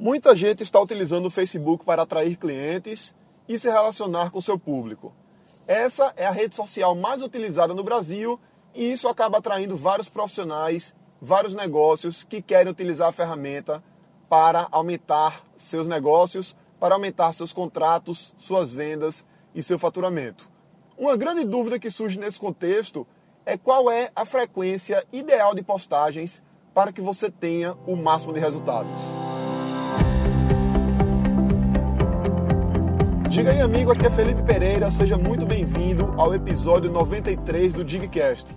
Muita gente está utilizando o Facebook para atrair clientes e se relacionar com seu público. Essa é a rede social mais utilizada no Brasil e isso acaba atraindo vários profissionais, vários negócios que querem utilizar a ferramenta para aumentar seus negócios, para aumentar seus contratos, suas vendas e seu faturamento. Uma grande dúvida que surge nesse contexto é qual é a frequência ideal de postagens para que você tenha o máximo de resultados. Diga aí, amigo, aqui é Felipe Pereira, seja muito bem-vindo ao episódio 93 do Digcast.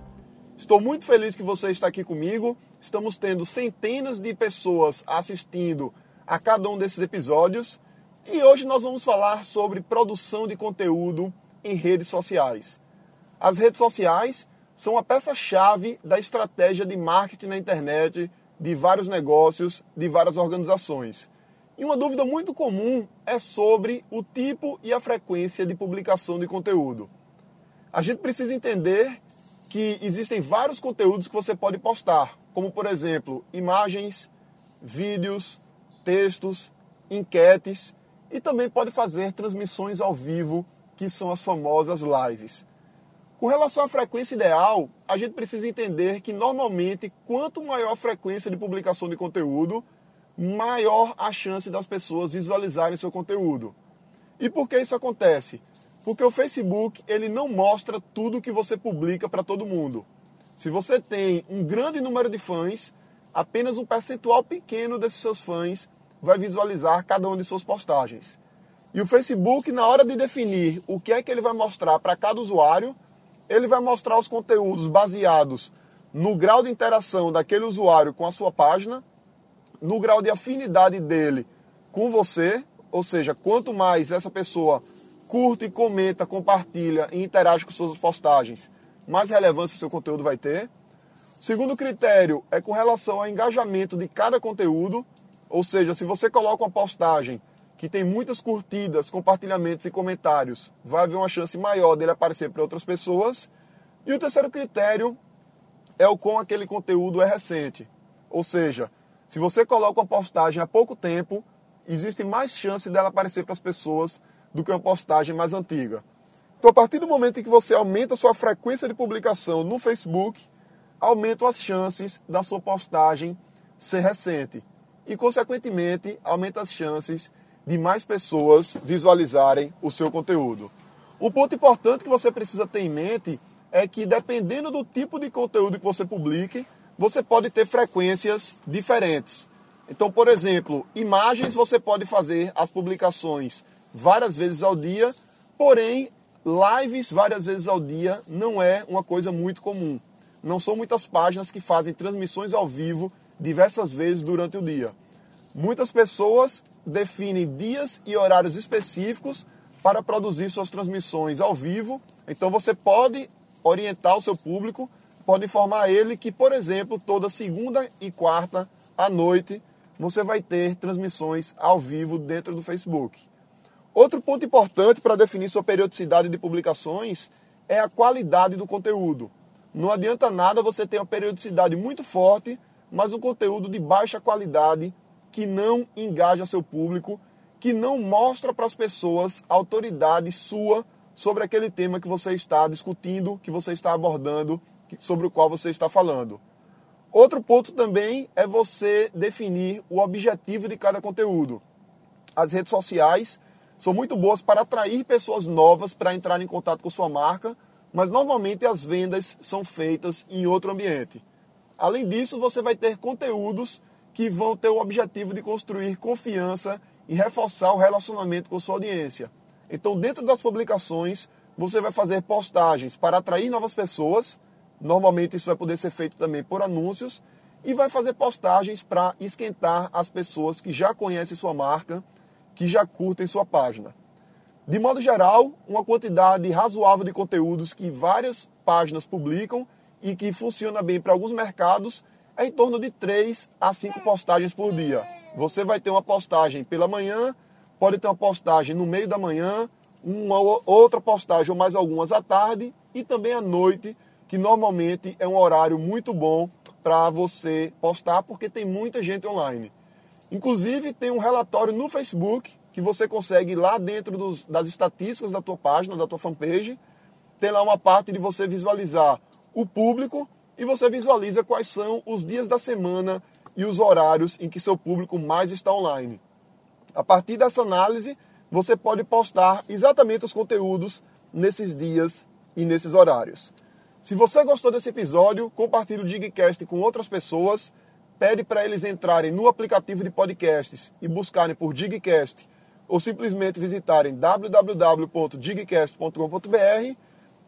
Estou muito feliz que você está aqui comigo. Estamos tendo centenas de pessoas assistindo a cada um desses episódios e hoje nós vamos falar sobre produção de conteúdo em redes sociais. As redes sociais são a peça-chave da estratégia de marketing na internet de vários negócios, de várias organizações. E uma dúvida muito comum é sobre o tipo e a frequência de publicação de conteúdo. A gente precisa entender que existem vários conteúdos que você pode postar, como por exemplo, imagens, vídeos, textos, enquetes e também pode fazer transmissões ao vivo, que são as famosas lives. Com relação à frequência ideal, a gente precisa entender que normalmente quanto maior a frequência de publicação de conteúdo, maior a chance das pessoas visualizarem seu conteúdo. E por que isso acontece? Porque o Facebook ele não mostra tudo que você publica para todo mundo. Se você tem um grande número de fãs, apenas um percentual pequeno desses seus fãs vai visualizar cada uma de suas postagens. E o Facebook, na hora de definir o que é que ele vai mostrar para cada usuário, ele vai mostrar os conteúdos baseados no grau de interação daquele usuário com a sua página no grau de afinidade dele com você, ou seja, quanto mais essa pessoa curte, comenta, compartilha e interage com suas postagens, mais relevância seu conteúdo vai ter. O segundo critério é com relação ao engajamento de cada conteúdo, ou seja, se você coloca uma postagem que tem muitas curtidas, compartilhamentos e comentários, vai haver uma chance maior dele aparecer para outras pessoas. E o terceiro critério é o com aquele conteúdo é recente, ou seja, se você coloca uma postagem há pouco tempo, existe mais chance dela aparecer para as pessoas do que uma postagem mais antiga. Então, a partir do momento em que você aumenta a sua frequência de publicação no Facebook, aumentam as chances da sua postagem ser recente. E, consequentemente, aumenta as chances de mais pessoas visualizarem o seu conteúdo. Um ponto importante que você precisa ter em mente é que, dependendo do tipo de conteúdo que você publique, você pode ter frequências diferentes. Então, por exemplo, imagens você pode fazer as publicações várias vezes ao dia, porém, lives várias vezes ao dia não é uma coisa muito comum. Não são muitas páginas que fazem transmissões ao vivo diversas vezes durante o dia. Muitas pessoas definem dias e horários específicos para produzir suas transmissões ao vivo. Então você pode orientar o seu público pode informar ele que, por exemplo, toda segunda e quarta à noite você vai ter transmissões ao vivo dentro do Facebook. Outro ponto importante para definir sua periodicidade de publicações é a qualidade do conteúdo. Não adianta nada você ter uma periodicidade muito forte, mas um conteúdo de baixa qualidade que não engaja seu público, que não mostra para as pessoas a autoridade sua sobre aquele tema que você está discutindo, que você está abordando sobre o qual você está falando. Outro ponto também é você definir o objetivo de cada conteúdo. As redes sociais são muito boas para atrair pessoas novas para entrar em contato com sua marca, mas normalmente as vendas são feitas em outro ambiente. Além disso, você vai ter conteúdos que vão ter o objetivo de construir confiança e reforçar o relacionamento com sua audiência. Então, dentro das publicações, você vai fazer postagens para atrair novas pessoas Normalmente isso vai poder ser feito também por anúncios e vai fazer postagens para esquentar as pessoas que já conhecem sua marca, que já curtem sua página. De modo geral, uma quantidade razoável de conteúdos que várias páginas publicam e que funciona bem para alguns mercados é em torno de 3 a 5 postagens por dia. Você vai ter uma postagem pela manhã, pode ter uma postagem no meio da manhã, uma outra postagem ou mais algumas à tarde e também à noite que normalmente é um horário muito bom para você postar porque tem muita gente online. Inclusive, tem um relatório no Facebook que você consegue lá dentro dos, das estatísticas da tua página, da tua fanpage. Tem lá uma parte de você visualizar o público e você visualiza quais são os dias da semana e os horários em que seu público mais está online. A partir dessa análise, você pode postar exatamente os conteúdos nesses dias e nesses horários. Se você gostou desse episódio, compartilhe o Digcast com outras pessoas, pede para eles entrarem no aplicativo de podcasts e buscarem por Digcast ou simplesmente visitarem www.digcast.com.br.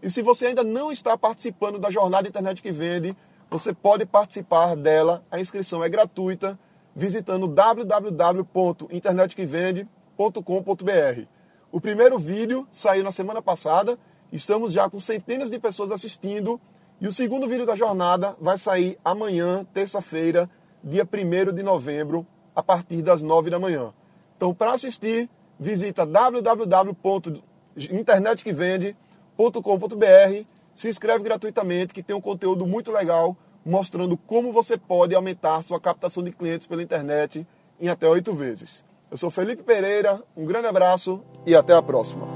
E se você ainda não está participando da jornada internet que vende, você pode participar dela. A inscrição é gratuita visitando www.internetquevende.com.br. O primeiro vídeo saiu na semana passada, estamos já com centenas de pessoas assistindo e o segundo vídeo da jornada vai sair amanhã, terça-feira, dia 1 de novembro, a partir das 9 da manhã. Então, para assistir, visita www.internetquevende.com.br, se inscreve gratuitamente que tem um conteúdo muito legal mostrando como você pode aumentar sua captação de clientes pela internet em até oito vezes. Eu sou Felipe Pereira, um grande abraço e até a próxima.